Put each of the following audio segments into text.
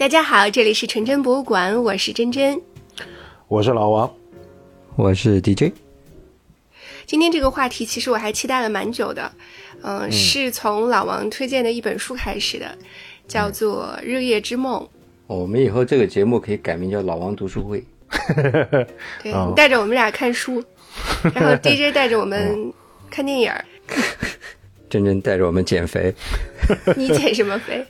大家好，这里是纯真博物馆，我是真真，我是老王，我是 DJ。今天这个话题其实我还期待了蛮久的，嗯，是从老王推荐的一本书开始的，叫做《日夜之梦》。我们以后这个节目可以改名叫“老王读书会”。对你 带着我们俩看书，然后 DJ 带着我们看电影，真真带着我们减肥。你减什么肥？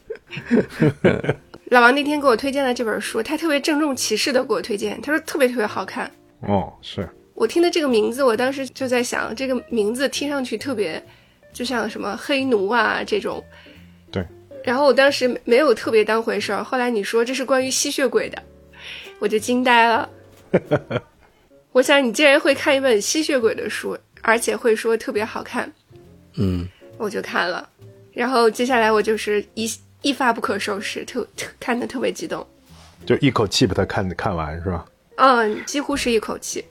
老王那天给我推荐了这本书，他特别郑重其事的给我推荐，他说特别特别好看。哦，是我听的这个名字，我当时就在想，这个名字听上去特别，就像什么黑奴啊这种。对。然后我当时没有特别当回事儿，后来你说这是关于吸血鬼的。我就惊呆了，我想你竟然会看一本吸血鬼的书，而且会说特别好看，嗯，我就看了，然后接下来我就是一一发不可收拾，特特看的特别激动，就一口气把它看看完是吧？嗯，几乎是一口气。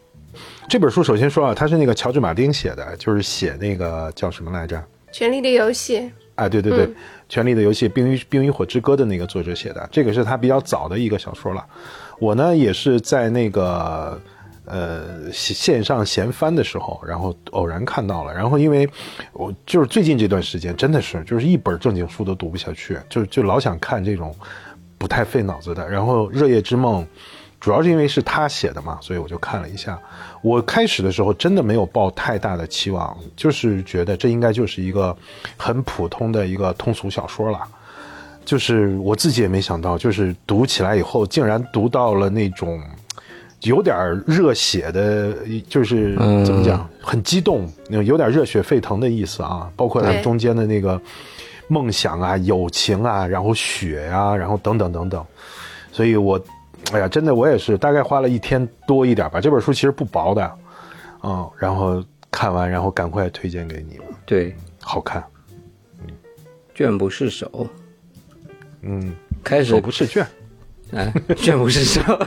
这本书首先说啊，它是那个乔治马丁写的，就是写那个叫什么来着，《权力的游戏》。哎，对对对，《权力的游戏》《冰与冰与火之歌》的那个作者写的，这个是他比较早的一个小说了。我呢也是在那个呃线上闲翻的时候，然后偶然看到了，然后因为我就是最近这段时间真的是就是一本正经书都读不下去，就就老想看这种不太费脑子的。然后《热夜之梦》主要是因为是他写的嘛，所以我就看了一下。我开始的时候真的没有抱太大的期望，就是觉得这应该就是一个很普通的一个通俗小说了。就是我自己也没想到，就是读起来以后，竟然读到了那种有点热血的，就是怎么讲，很激动，有点热血沸腾的意思啊。包括它中间的那个梦想啊、友情啊，然后血呀，然后等等等等。所以我，哎呀，真的我也是大概花了一天多一点吧。这本书其实不薄的，嗯，然后看完，然后赶快推荐给你们。对，好看，嗯，卷不释手。嗯，开始手不释卷，啊，卷不是手，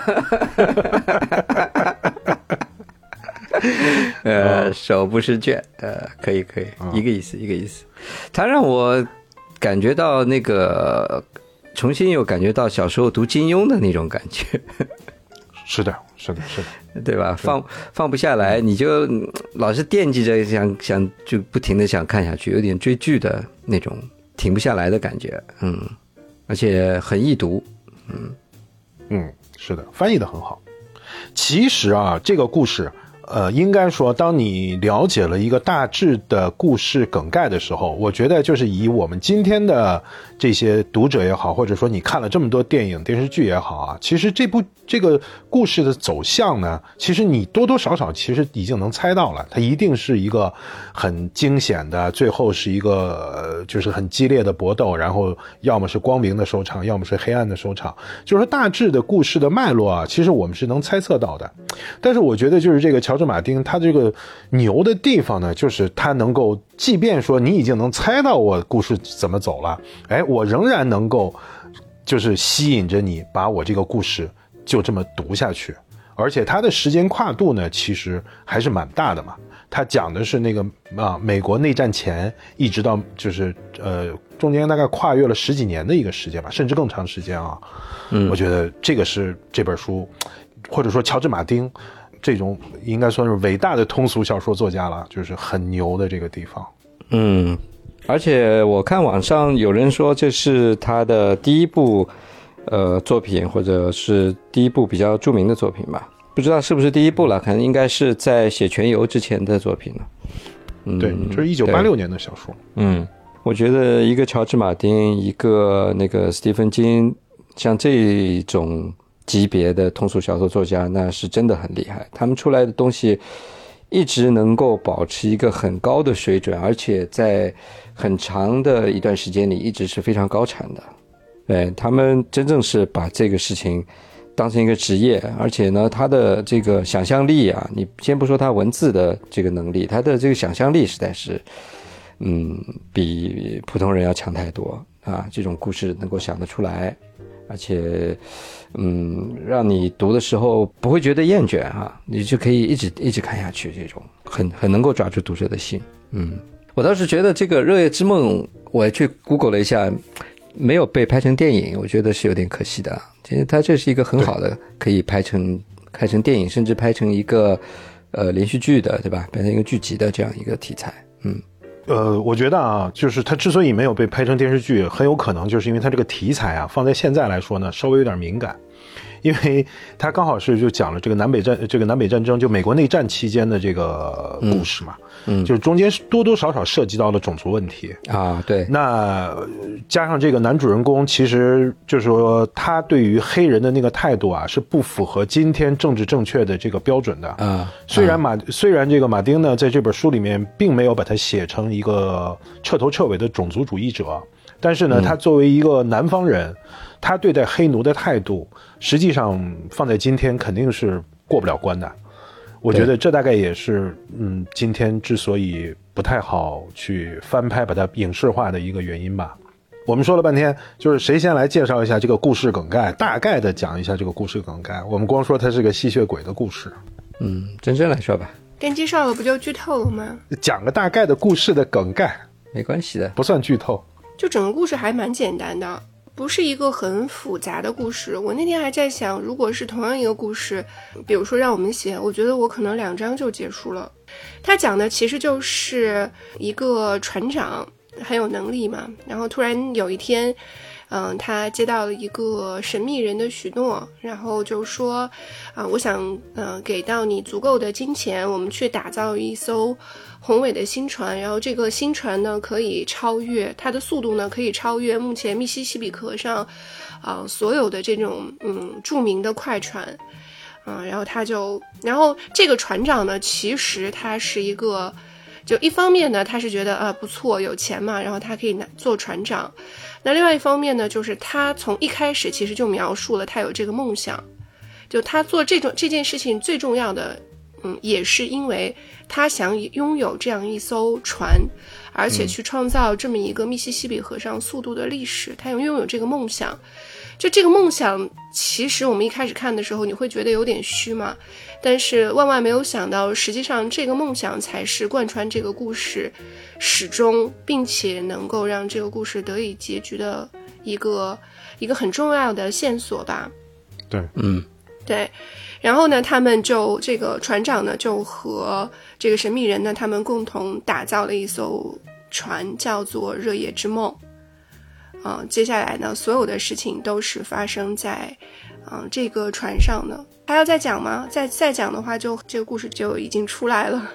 呃，手不是卷，呃，可以可以，一个意思一个意思。他让我感觉到那个重新又感觉到小时候读金庸的那种感觉。是的，是的，是的，对吧？放放不下来，你就老是惦记着想想，就不停的想看下去，有点追剧的那种停不下来的感觉，嗯。而且很易读，嗯嗯，是的，翻译的很好。其实啊，这个故事。呃，应该说，当你了解了一个大致的故事梗概的时候，我觉得就是以我们今天的这些读者也好，或者说你看了这么多电影电视剧也好啊，其实这部这个故事的走向呢，其实你多多少少其实已经能猜到了，它一定是一个很惊险的，最后是一个就是很激烈的搏斗，然后要么是光明的收场，要么是黑暗的收场，就是说大致的故事的脉络啊，其实我们是能猜测到的。但是我觉得就是这个乔。乔治·马丁他这个牛的地方呢，就是他能够，即便说你已经能猜到我故事怎么走了，哎，我仍然能够，就是吸引着你把我这个故事就这么读下去。而且它的时间跨度呢，其实还是蛮大的嘛。他讲的是那个啊，美国内战前一直到就是呃中间大概跨越了十几年的一个时间吧，甚至更长时间啊。嗯，我觉得这个是这本书，或者说乔治·马丁。这种应该算是伟大的通俗小说作家了，就是很牛的这个地方。嗯，而且我看网上有人说这是他的第一部呃作品，或者是第一部比较著名的作品吧？不知道是不是第一部了，可能应该是在写《全游》之前的作品了。嗯，对，这是一九八六年的小说。嗯，我觉得一个乔治·马丁，一个那个斯蒂芬金，像这种。级别的通俗小说作家，那是真的很厉害。他们出来的东西一直能够保持一个很高的水准，而且在很长的一段时间里一直是非常高产的。对他们真正是把这个事情当成一个职业，而且呢，他的这个想象力啊，你先不说他文字的这个能力，他的这个想象力实在是，嗯，比普通人要强太多啊。这种故事能够想得出来。而且，嗯，让你读的时候不会觉得厌倦哈，你就可以一直一直看下去，这种很很能够抓住读者的心。嗯，我倒是觉得这个《热夜之梦》，我去 Google 了一下，没有被拍成电影，我觉得是有点可惜的。其实它这是一个很好的可以拍成拍成电影，甚至拍成一个呃连续剧的，对吧？拍成一个剧集的这样一个题材。嗯，呃，我觉得啊，就是它之所以没有被拍成电视剧，很有可能就是因为它这个题材啊，放在现在来说呢，稍微有点敏感。因为他刚好是就讲了这个南北战，这个南北战争，就美国内战期间的这个故事嘛，嗯，就是中间多多少少涉及到了种族问题啊，对。那加上这个男主人公，其实就是说他对于黑人的那个态度啊，是不符合今天政治正确的这个标准的啊。虽然马虽然这个马丁呢，在这本书里面并没有把他写成一个彻头彻尾的种族主义者，但是呢，他作为一个南方人。他对待黑奴的态度，实际上放在今天肯定是过不了关的。我觉得这大概也是，嗯，今天之所以不太好去翻拍把它影视化的一个原因吧。我们说了半天，就是谁先来介绍一下这个故事梗概，大概的讲一下这个故事梗概。我们光说它是个吸血鬼的故事，嗯，真真来说吧。电介绍了不就剧透了吗？讲个大概的故事的梗概，没关系的，不算剧透。就整个故事还蛮简单的。不是一个很复杂的故事。我那天还在想，如果是同样一个故事，比如说让我们写，我觉得我可能两章就结束了。他讲的其实就是一个船长很有能力嘛，然后突然有一天，嗯，他接到了一个神秘人的许诺，然后就说，啊，我想，嗯，给到你足够的金钱，我们去打造一艘。宏伟的新船，然后这个新船呢，可以超越它的速度呢，可以超越目前密西西比河上，啊，所有的这种嗯著名的快船，啊，然后他就，然后这个船长呢，其实他是一个，就一方面呢，他是觉得啊不错，有钱嘛，然后他可以拿做船长，那另外一方面呢，就是他从一开始其实就描述了他有这个梦想，就他做这种这件事情最重要的。嗯，也是因为他想拥有这样一艘船，而且去创造这么一个密西西比河上速度的历史。他拥有这个梦想，就这个梦想，其实我们一开始看的时候，你会觉得有点虚嘛。但是万万没有想到，实际上这个梦想才是贯穿这个故事始终，并且能够让这个故事得以结局的一个一个很重要的线索吧。对，嗯，对。然后呢，他们就这个船长呢，就和这个神秘人呢，他们共同打造了一艘船，叫做“热夜之梦”。啊，接下来呢，所有的事情都是发生在，嗯，这个船上的。还要再讲吗？再再讲的话，就这个故事就已经出来了。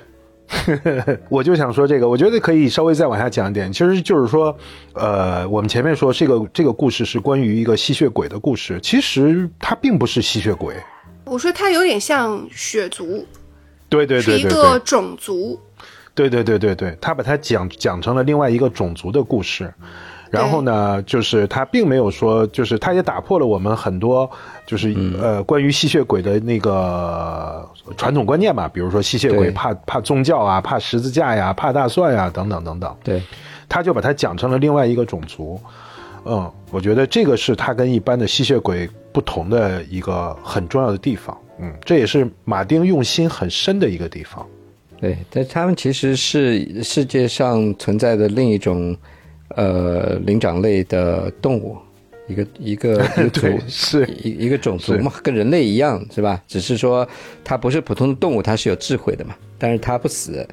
我就想说这个，我觉得可以稍微再往下讲一点。其实就是说，呃，我们前面说这个这个故事是关于一个吸血鬼的故事，其实它并不是吸血鬼。我说它有点像血族，对对对，是一个种族，对对对对对，他把它讲讲成了另外一个种族的故事，然后呢，就是他并没有说，就是他也打破了我们很多就是呃关于吸血鬼的那个传统观念嘛，比如说吸血鬼怕怕宗教啊，怕十字架呀，怕大蒜呀等等等等，对，他就把它讲成了另外一个种族。嗯，我觉得这个是他跟一般的吸血鬼不同的一个很重要的地方。嗯，这也是马丁用心很深的一个地方。对，但他们其实是世界上存在的另一种呃灵长类的动物，一个一个 族是一一个种族嘛，跟人类一样是吧？只是说它不是普通的动物，它是有智慧的嘛，但是它不死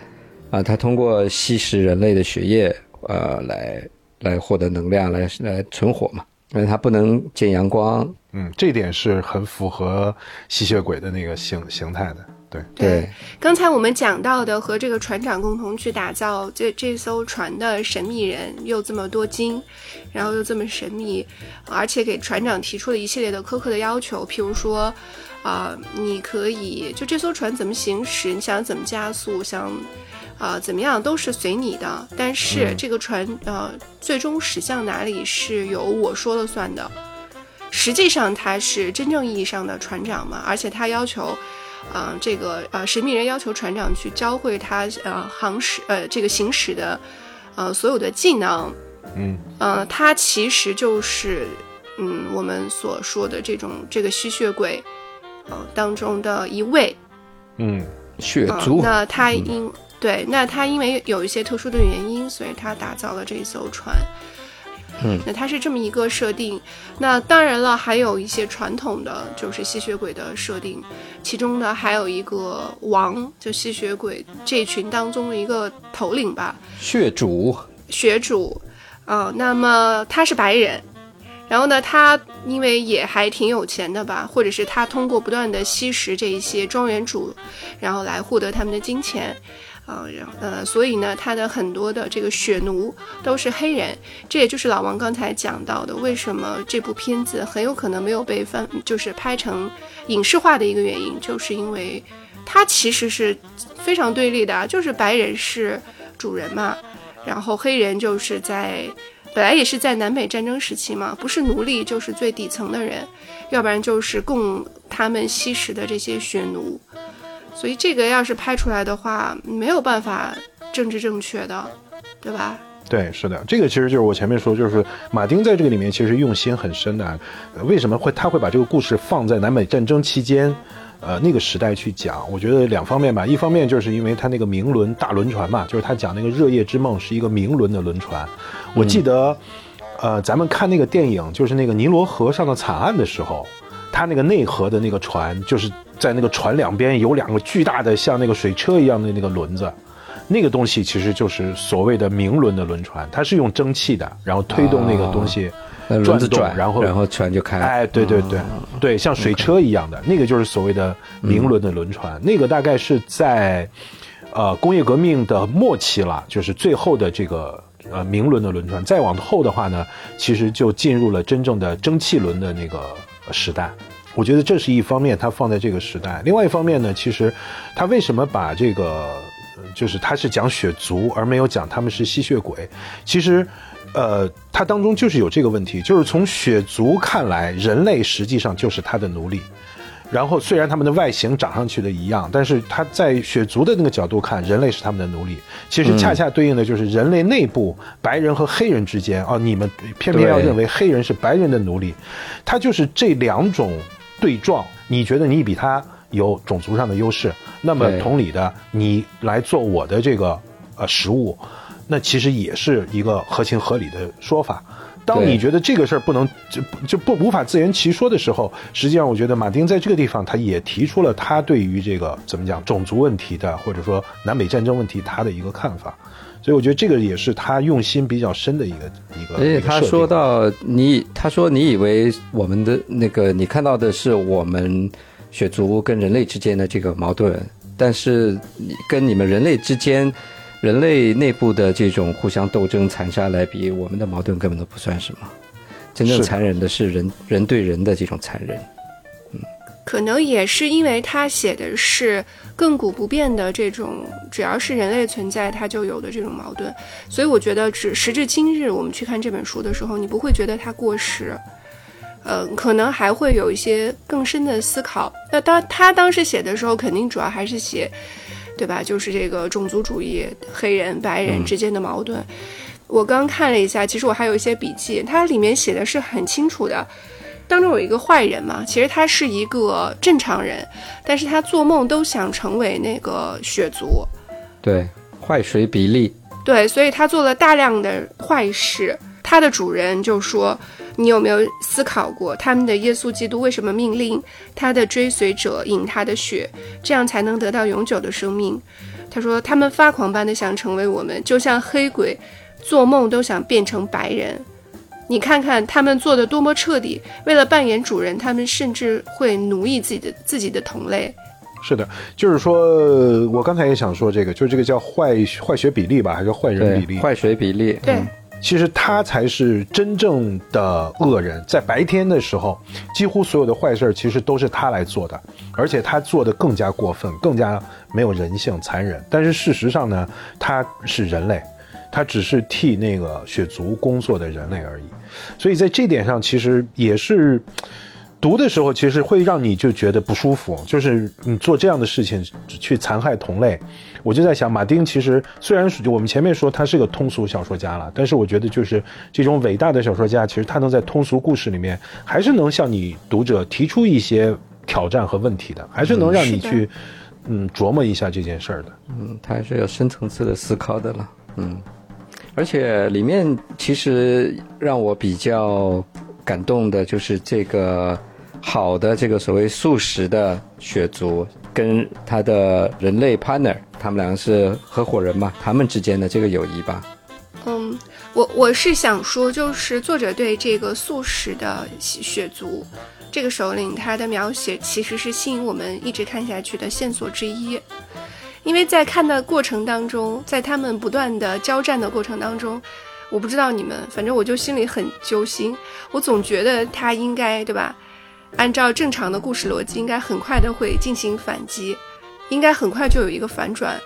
啊，它通过吸食人类的血液呃来。来获得能量，来来存活嘛？因为它不能见阳光。嗯，这点是很符合吸血鬼的那个形形态的。对对。刚才我们讲到的和这个船长共同去打造这这艘船的神秘人，又这么多金，然后又这么神秘，而且给船长提出了一系列的苛刻的要求，譬如说，啊，你可以就这艘船怎么行驶，你想怎么加速，想。啊，怎么样都是随你的，但是这个船呃，最终驶向哪里是由我说了算的。实际上他是真正意义上的船长嘛，而且他要求，啊，这个呃神秘人要求船长去教会他呃航驶呃这个行驶的呃所有的技能，嗯，呃，他其实就是嗯我们所说的这种这个吸血鬼，呃当中的一位，嗯，血族，那他因。对，那他因为有一些特殊的原因，所以他打造了这一艘船。嗯，那它是这么一个设定。那当然了，还有一些传统的就是吸血鬼的设定，其中呢还有一个王，就吸血鬼这群当中的一个头领吧，血主，血主，呃，那么他是白人。然后呢，他因为也还挺有钱的吧，或者是他通过不断的吸食这一些庄园主，然后来获得他们的金钱，啊，然后呃，所以呢，他的很多的这个血奴都是黑人，这也就是老王刚才讲到的，为什么这部片子很有可能没有被翻，就是拍成影视化的一个原因，就是因为它其实是非常对立的，就是白人是主人嘛，然后黑人就是在。本来也是在南北战争时期嘛，不是奴隶就是最底层的人，要不然就是供他们吸食的这些血奴，所以这个要是拍出来的话，没有办法政治正确的，对吧？对，是的，这个其实就是我前面说，就是马丁在这个里面其实用心很深的。为什么会他会把这个故事放在南北战争期间？呃，那个时代去讲，我觉得两方面吧。一方面就是因为他那个明轮大轮船嘛，就是他讲那个热夜之梦是一个明轮的轮船。我记得，呃，咱们看那个电影，就是那个尼罗河上的惨案的时候，他那个内河的那个船，就是在那个船两边有两个巨大的像那个水车一样的那个轮子，那个东西其实就是所谓的明轮的轮船，它是用蒸汽的，然后推动那个东西。转子转，然后然后船就开。哎，对对对，对，像水车一样的那个就是所谓的明轮的轮船。那个大概是在，呃，工业革命的末期了，就是最后的这个呃明轮的轮船。再往后的话呢，其实就进入了真正的蒸汽轮的那个时代。我觉得这是一方面，它放在这个时代。另外一方面呢，其实它为什么把这个，就是它是讲血族，而没有讲他们是吸血鬼？其实。呃，它当中就是有这个问题，就是从血族看来，人类实际上就是他的奴隶。然后虽然他们的外形长上去的一样，但是他在血族的那个角度看，人类是他们的奴隶。其实恰恰对应的就是人类内部白人和黑人之间啊，你们偏偏要认为黑人是白人的奴隶，他就是这两种对撞。你觉得你比他有种族上的优势，那么同理的，你来做我的这个呃食物。那其实也是一个合情合理的说法。当你觉得这个事儿不能就就不无法自圆其说的时候，实际上我觉得马丁在这个地方他也提出了他对于这个怎么讲种族问题的，或者说南北战争问题他的一个看法。所以我觉得这个也是他用心比较深的一个一个。而且他说到你，他说你以为我们的那个你看到的是我们血族跟人类之间的这个矛盾，但是你跟你们人类之间。人类内部的这种互相斗争、残杀来比，我们的矛盾根本都不算什么。真正残忍的是人人对人的这种残忍。嗯，可能也是因为他写的是亘古不变的这种，只要是人类存在，他就有的这种矛盾。所以我觉得，只时至今日，我们去看这本书的时候，你不会觉得它过时。呃，可能还会有一些更深的思考。那当他当时写的时候，肯定主要还是写。对吧？就是这个种族主义，黑人、白人之间的矛盾。我刚看了一下，其实我还有一些笔记，它里面写的是很清楚的。当中有一个坏人嘛，其实他是一个正常人，但是他做梦都想成为那个血族。对，坏水比利。对，所以他做了大量的坏事。他的主人就说。你有没有思考过，他们的耶稣基督为什么命令他的追随者饮他的血，这样才能得到永久的生命？他说，他们发狂般的想成为我们，就像黑鬼做梦都想变成白人。你看看他们做的多么彻底，为了扮演主人，他们甚至会奴役自己的自己的同类。是的，就是说我刚才也想说这个，就是这个叫坏坏血比例吧，还是坏人比例？坏血比例。对。其实他才是真正的恶人，在白天的时候，几乎所有的坏事其实都是他来做的，而且他做的更加过分，更加没有人性、残忍。但是事实上呢，他是人类，他只是替那个血族工作的人类而已。所以在这点上，其实也是读的时候，其实会让你就觉得不舒服，就是你做这样的事情去残害同类。我就在想，马丁其实虽然我们前面说他是个通俗小说家了，但是我觉得就是这种伟大的小说家，其实他能在通俗故事里面，还是能向你读者提出一些挑战和问题的，还是能让你去，嗯，琢磨一下这件事儿的。嗯，他还是有深层次的思考的了。嗯，而且里面其实让我比较感动的就是这个好的这个所谓素食的血族跟他的人类 partner，他们两个是合伙人嘛，他们之间的这个友谊吧。嗯，我我是想说，就是作者对这个素食的血族这个首领他的描写，其实是吸引我们一直看下去的线索之一。因为在看的过程当中，在他们不断的交战的过程当中，我不知道你们，反正我就心里很揪心。我总觉得他应该，对吧？按照正常的故事逻辑，应该很快的会进行反击，应该很快就有一个反转，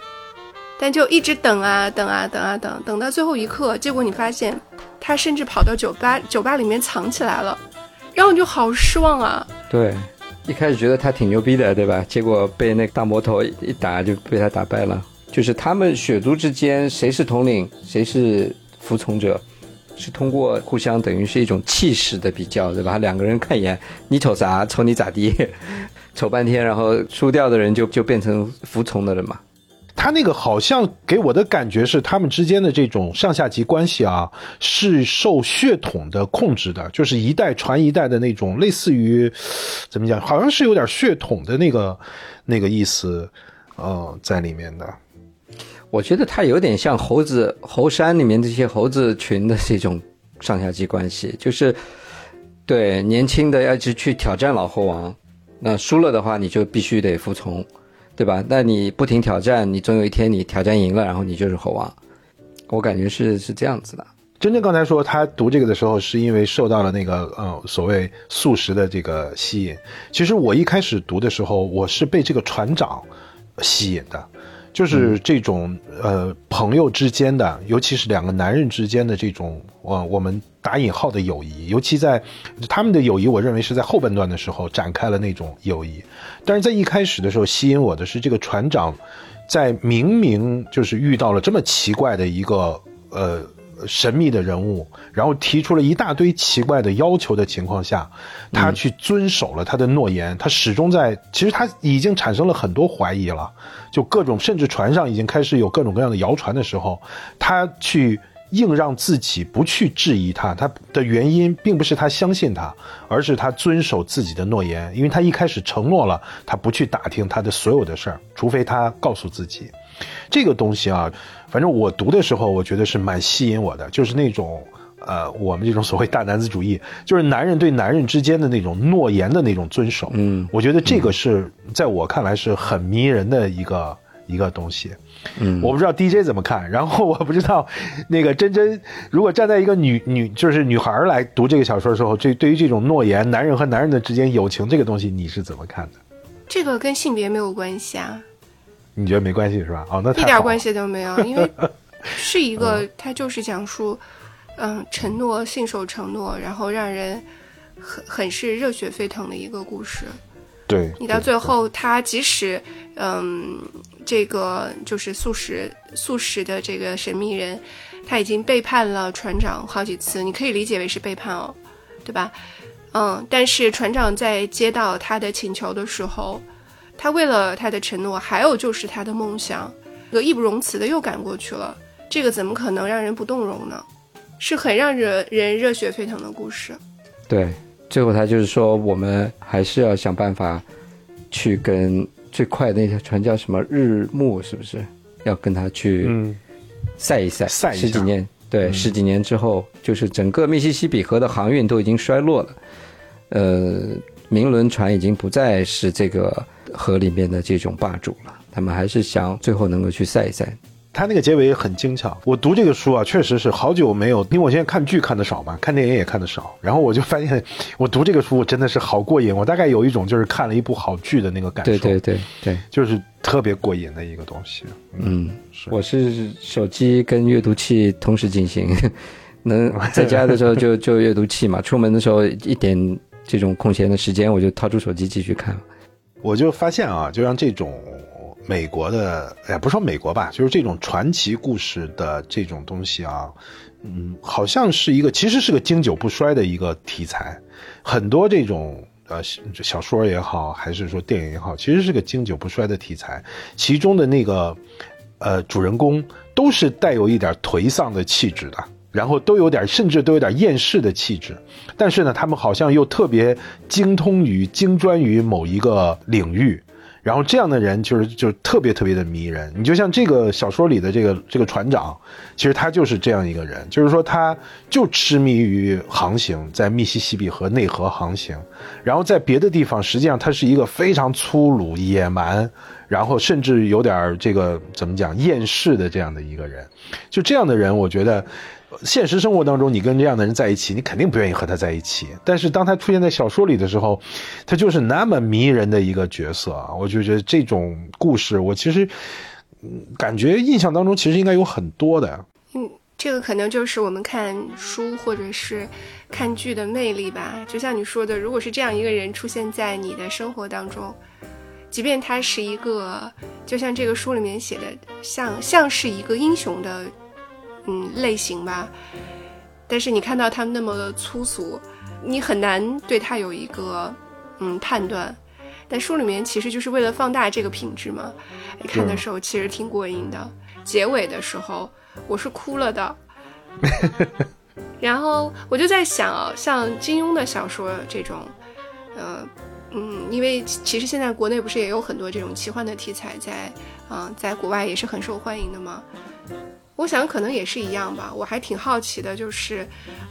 但就一直等啊等啊等啊等，等到最后一刻，结果你发现他甚至跑到酒吧酒吧里面藏起来了，然后你就好失望啊。对。一开始觉得他挺牛逼的，对吧？结果被那个大魔头一打就被他打败了。就是他们血族之间谁是统领，谁是服从者，是通过互相等于是一种气势的比较，对吧？两个人看一眼，你瞅啥？瞅你咋地？瞅半天，然后输掉的人就就变成服从的人嘛。他那个好像给我的感觉是，他们之间的这种上下级关系啊，是受血统的控制的，就是一代传一代的那种，类似于怎么讲，好像是有点血统的那个那个意思，呃，在里面的。我觉得他有点像猴子猴山里面这些猴子群的这种上下级关系，就是对年轻的要去去挑战老猴王，那输了的话你就必须得服从。对吧？那你不停挑战，你总有一天你挑战赢了，然后你就是猴王。我感觉是是这样子的。真正刚才说他读这个的时候，是因为受到了那个呃所谓素食的这个吸引。其实我一开始读的时候，我是被这个船长吸引的。就是这种呃朋友之间的，尤其是两个男人之间的这种，呃我们打引号的友谊，尤其在他们的友谊，我认为是在后半段的时候展开了那种友谊。但是在一开始的时候，吸引我的是这个船长，在明明就是遇到了这么奇怪的一个呃。神秘的人物，然后提出了一大堆奇怪的要求的情况下，他去遵守了他的诺言。他始终在，其实他已经产生了很多怀疑了，就各种，甚至船上已经开始有各种各样的谣传的时候，他去硬让自己不去质疑他。他的原因并不是他相信他，而是他遵守自己的诺言，因为他一开始承诺了，他不去打听他的所有的事儿，除非他告诉自己。这个东西啊，反正我读的时候，我觉得是蛮吸引我的，就是那种，呃，我们这种所谓大男子主义，就是男人对男人之间的那种诺言的那种遵守。嗯，我觉得这个是在我看来是很迷人的一个一个东西。嗯，我不知道 DJ 怎么看，然后我不知道那个真真，如果站在一个女女就是女孩来读这个小说的时候，这对于这种诺言，男人和男人的之间友情这个东西，你是怎么看的？这个跟性别没有关系啊。你觉得没关系是吧？哦，那一点关系都没有，因为 是一个，他就是讲述，嗯，承诺、信守承诺，然后让人很很是热血沸腾的一个故事。对，你到最后，他即使，嗯，这个就是素食素食的这个神秘人，他已经背叛了船长好几次，你可以理解为是背叛哦，对吧？嗯，但是船长在接到他的请求的时候。他为了他的承诺，还有就是他的梦想，又义不容辞的又赶过去了。这个怎么可能让人不动容呢？是很让人人热血沸腾的故事。对，最后他就是说，我们还是要想办法去跟最快的那条船叫什么日暮，是不是？要跟他去赛一赛，赛十几年，对，十几年之后，就是整个密西西比河的航运都已经衰落了，呃，明轮船已经不再是这个。河里面的这种霸主了，他们还是想最后能够去赛一赛。他那个结尾很精巧。我读这个书啊，确实是好久没有，因为我现在看剧看的少嘛，看电影也看的少。然后我就发现，我读这个书我真的是好过瘾。我大概有一种就是看了一部好剧的那个感受。对对对对，就是特别过瘾的一个东西。嗯，我是手机跟阅读器同时进行，能在家的时候就 就阅读器嘛，出门的时候一点这种空闲的时间，我就掏出手机继续看。我就发现啊，就像这种美国的，哎呀，不说美国吧，就是这种传奇故事的这种东西啊，嗯，好像是一个，其实是个经久不衰的一个题材。很多这种呃小说也好，还是说电影也好，其实是个经久不衰的题材。其中的那个呃主人公都是带有一点颓丧的气质的，然后都有点甚至都有点厌世的气质，但是呢，他们好像又特别精通于精专于某一个领域。然后这样的人就是就特别特别的迷人。你就像这个小说里的这个这个船长，其实他就是这样一个人，就是说他就痴迷于航行，在密西西比河内河航行，然后在别的地方，实际上他是一个非常粗鲁野蛮，然后甚至有点这个怎么讲厌世的这样的一个人。就这样的人，我觉得。现实生活当中，你跟这样的人在一起，你肯定不愿意和他在一起。但是当他出现在小说里的时候，他就是那么迷人的一个角色啊！我就觉得这种故事，我其实，感觉印象当中其实应该有很多的。嗯，这个可能就是我们看书或者是看剧的魅力吧。就像你说的，如果是这样一个人出现在你的生活当中，即便他是一个，就像这个书里面写的，像像是一个英雄的。嗯，类型吧，但是你看到他们那么粗俗，你很难对他有一个嗯判断。但书里面其实就是为了放大这个品质嘛，看的时候其实挺过瘾的。结尾的时候我是哭了的，然后我就在想啊，像金庸的小说这种，呃嗯，因为其实现在国内不是也有很多这种奇幻的题材在啊，在国外也是很受欢迎的嘛。我想可能也是一样吧，我还挺好奇的，就是，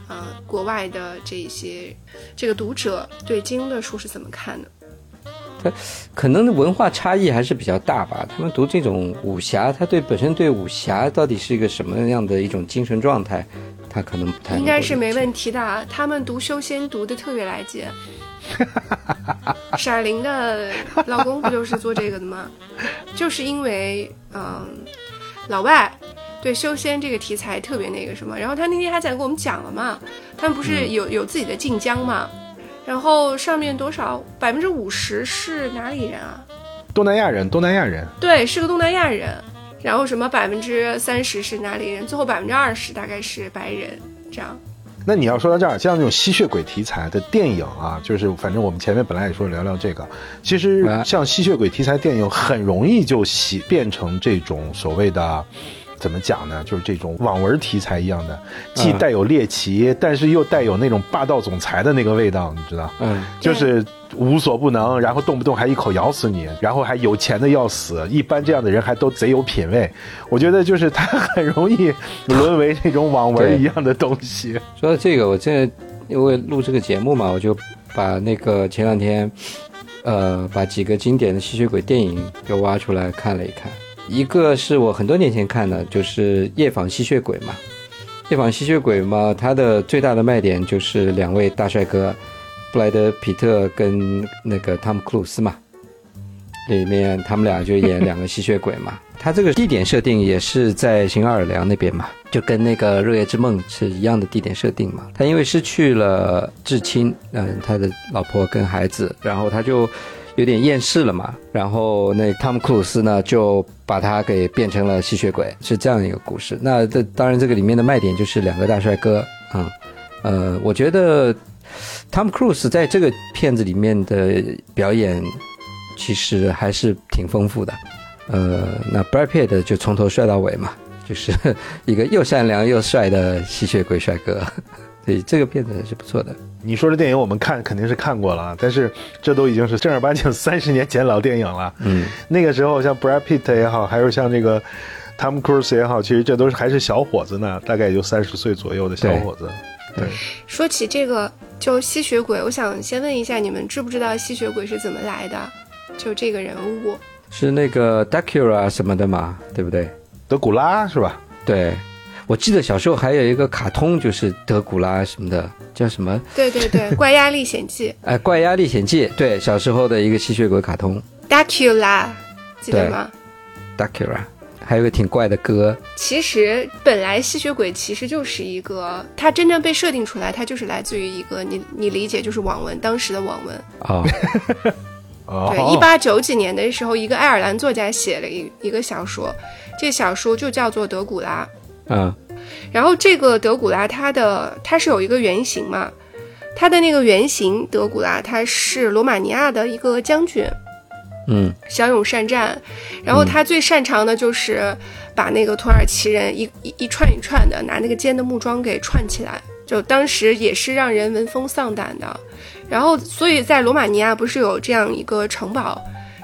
呃，国外的这些这个读者对金庸的书是怎么看的？他可能文化差异还是比较大吧。他们读这种武侠，他对本身对武侠到底是一个什么样的一种精神状态，他可能不太应该是没问题的。他们读修仙读的特别来劲。闪灵的老公不就是做这个的吗？就是因为嗯，老外。对修仙这个题材特别那个什么，然后他那天还在跟我们讲了嘛，他们不是有有自己的晋江嘛，然后上面多少百分之五十是哪里人啊？东南亚人，东南亚人。对，是个东南亚人，然后什么百分之三十是哪里人？最后百分之二十大概是白人，这样。那你要说到这儿，像这种吸血鬼题材的电影啊，就是反正我们前面本来也说聊聊这个，其实像吸血鬼题材电影很容易就洗变成这种所谓的。怎么讲呢？就是这种网文题材一样的，既带有猎奇，但是又带有那种霸道总裁的那个味道，你知道？嗯，就是无所不能，然后动不动还一口咬死你，然后还有钱的要死。一般这样的人还都贼有品位。我觉得就是他很容易沦为这种网文一样的东西。说到这个，我现在因为录这个节目嘛，我就把那个前两天，呃，把几个经典的吸血鬼电影给挖出来看了一看。一个是我很多年前看的，就是《夜访吸血鬼》嘛，《夜访吸血鬼》嘛，它的最大的卖点就是两位大帅哥，布莱德·皮特跟那个汤姆·克鲁斯嘛，里面他们俩就演两个吸血鬼嘛。他这个地点设定也是在新奥尔良那边嘛，就跟那个《热夜之梦》是一样的地点设定嘛。他因为失去了至亲，嗯，他的老婆跟孩子，然后他就。有点厌世了嘛，然后那汤姆·克鲁斯呢就把他给变成了吸血鬼，是这样一个故事。那这当然这个里面的卖点就是两个大帅哥啊，呃，我觉得汤姆·克鲁斯在这个片子里面的表演其实还是挺丰富的。呃，那 Brad Pitt 就从头帅到尾嘛，就是一个又善良又帅的吸血鬼帅哥。对，这个片子是不错的。你说的电影我们看肯定是看过了，但是这都已经是正儿八经三十年前老电影了。嗯，那个时候像 Brad Pitt 也好，还有像这个 Tom Cruise 也好，其实这都是还是小伙子呢，大概也就三十岁左右的小伙子。对，说起这个就吸血鬼，我想先问一下你们知不知道吸血鬼是怎么来的？就这个人物是那个 Dracula 什么的嘛，对不对？德古拉是吧？对。我记得小时候还有一个卡通，就是德古拉什么的，叫什么？对对对，《怪鸭历险记》。哎，《怪鸭历险记》对，小时候的一个吸血鬼卡通。Dracula，记得吗？Dracula，还有个挺怪的歌。其实本来吸血鬼其实就是一个，它真正被设定出来，它就是来自于一个你你理解就是网文，当时的网文。哦。对，一八九几年的时候，一个爱尔兰作家写了一一个小说，这小说就叫做《德古拉》。嗯，然后这个德古拉，它的它是有一个原型嘛，它的那个原型德古拉，他是罗马尼亚的一个将军，嗯。骁勇善战，然后他最擅长的就是把那个土耳其人一一一串一串的拿那个尖的木桩给串起来，就当时也是让人闻风丧胆的。然后，所以在罗马尼亚不是有这样一个城堡，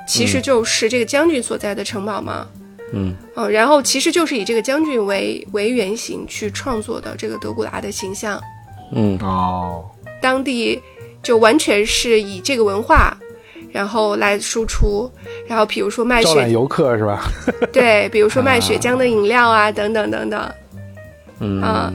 其实就是这个将军所在的城堡吗？嗯嗯。哦，然后其实就是以这个将军为为原型去创作的这个德古拉的形象，嗯。哦，当地就完全是以这个文化，然后来输出，然后比如说卖血，招揽游客是吧？对，比如说卖血浆的饮料啊，等等等等，嗯。啊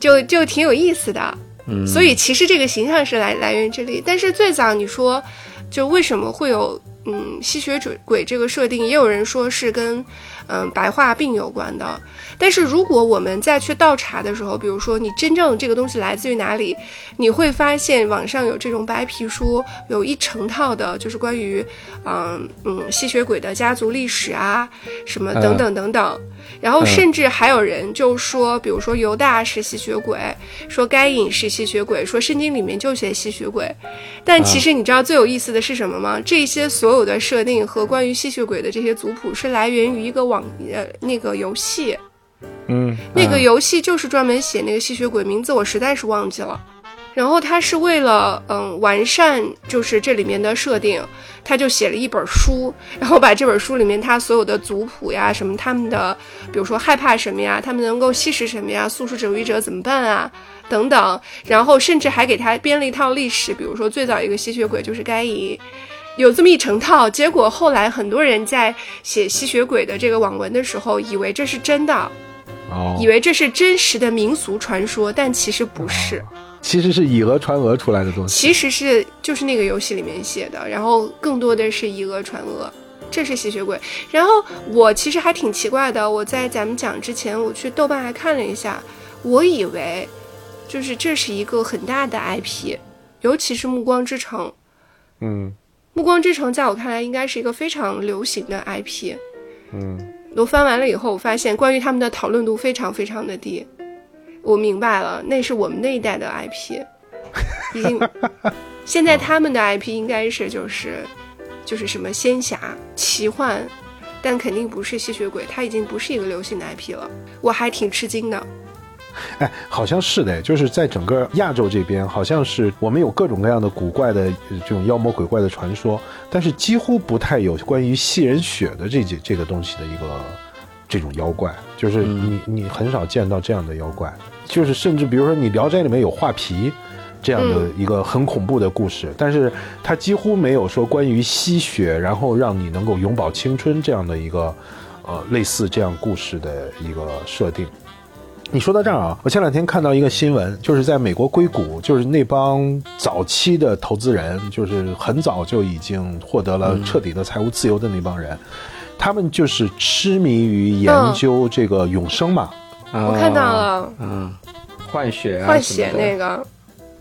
就就挺有意思的。嗯，所以其实这个形象是来来源于这里，但是最早你说，就为什么会有嗯吸血鬼鬼这个设定，也有人说是跟嗯白化病有关的。但是如果我们再去倒查的时候，比如说你真正这个东西来自于哪里，你会发现网上有这种白皮书，有一成套的，就是关于嗯嗯吸血鬼的家族历史啊，什么等等等等。然后甚至还有人就说，比如说犹大是吸血鬼，说该隐是吸血鬼，说圣经里面就写吸血鬼。但其实你知道最有意思的是什么吗？这些所有的设定和关于吸血鬼的这些族谱是来源于一个网呃那个游戏，嗯，那个游戏就是专门写那个吸血鬼，名字我实在是忘记了。然后他是为了嗯完善就是这里面的设定，他就写了一本书，然后把这本书里面他所有的族谱呀，什么他们的，比如说害怕什么呀，他们能够吸食什么呀，素食主义者怎么办啊，等等，然后甚至还给他编了一套历史，比如说最早一个吸血鬼就是该隐。有这么一成套，结果后来很多人在写吸血鬼的这个网文的时候，以为这是真的，哦，以为这是真实的民俗传说，但其实不是。其实是以讹传讹出来的东西。其实是就是那个游戏里面写的，然后更多的是以讹传讹，这是吸血鬼。然后我其实还挺奇怪的，我在咱们讲之前，我去豆瓣还看了一下，我以为就是这是一个很大的 IP，尤其是《暮光之城》。嗯《暮光之城》在我看来应该是一个非常流行的 IP。嗯，我翻完了以后，我发现关于他们的讨论度非常非常的低。我明白了，那是我们那一代的 IP，已经，现在他们的 IP 应该是就是，就是什么仙侠、奇幻，但肯定不是吸血鬼，它已经不是一个流行的 IP 了。我还挺吃惊的。哎，好像是的，就是在整个亚洲这边，好像是我们有各种各样的古怪的呃这种妖魔鬼怪的传说，但是几乎不太有关于吸人血的这这这个东西的一个这种妖怪，就是你你很少见到这样的妖怪，就是甚至比如说你《聊斋》里面有画皮。这样的一个很恐怖的故事，但是它几乎没有说关于吸血，然后让你能够永葆青春这样的一个，呃，类似这样故事的一个设定。你说到这儿啊，我前两天看到一个新闻，就是在美国硅谷，就是那帮早期的投资人，就是很早就已经获得了彻底的财务自由的那帮人，他们就是痴迷于研究这个永生嘛。我看到了，嗯，换血啊，换血那个。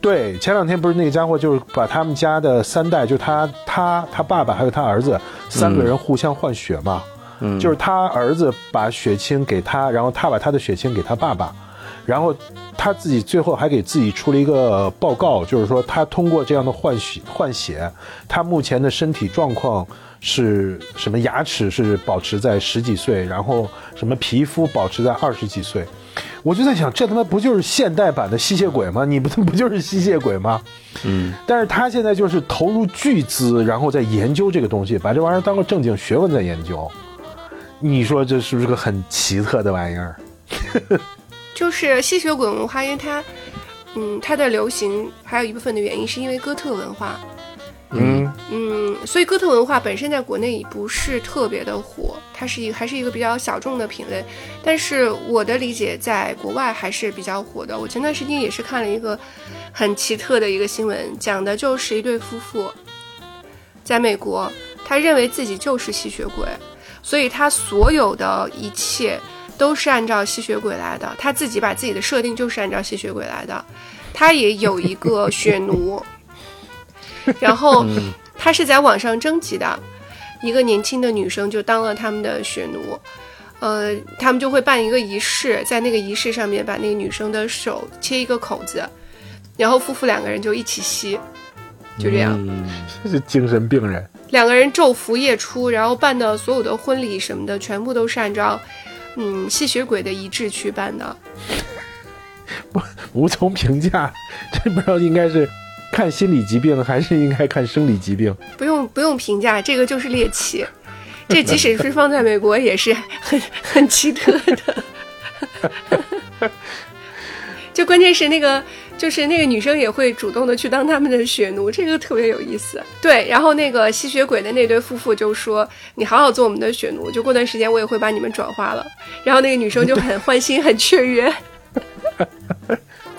对，前两天不是那个家伙，就是把他们家的三代，就他他他爸爸还有他儿子三个人互相换血嘛。嗯，就是他儿子把血清给他，然后他把他的血清给他爸爸，然后他自己最后还给自己出了一个报告，就是说他通过这样的换血换血，他目前的身体状况是什么？牙齿是保持在十几岁，然后什么皮肤保持在二十几岁。我就在想，这他妈不就是现代版的吸血鬼吗？你不不就是吸血鬼吗？嗯，但是他现在就是投入巨资，然后在研究这个东西，把这玩意儿当个正经学问在研究。你说这是不是个很奇特的玩意儿？就是吸血鬼文化，因为它，嗯，它的流行还有一部分的原因是因为哥特文化。嗯嗯，所以哥特文化本身在国内也不是特别的火，它是一还是一个比较小众的品类。但是我的理解，在国外还是比较火的。我前段时间也是看了一个很奇特的一个新闻，讲的就是一对夫妇，在美国，他认为自己就是吸血鬼，所以他所有的一切都是按照吸血鬼来的。他自己把自己的设定就是按照吸血鬼来的。他也有一个血奴。然后他是在网上征集的，一个年轻的女生就当了他们的血奴，呃，他们就会办一个仪式，在那个仪式上面把那个女生的手切一个口子，然后夫妇两个人就一起吸，就这样。嗯 这是精神病人。两个人昼伏夜出，然后办的所有的婚礼什么的，全部都是按照嗯吸血鬼的遗志去办的。无从评价，这不知道应该是看心理疾病还是应该看生理疾病。不用不用评价，这个就是猎奇。这即使是放在美国也是很 很奇特的。就关键是那个，就是那个女生也会主动的去当他们的血奴，这个特别有意思。对，然后那个吸血鬼的那对夫妇就说：“你好好做我们的血奴，就过段时间我也会把你们转化了。”然后那个女生就很欢心，很雀跃。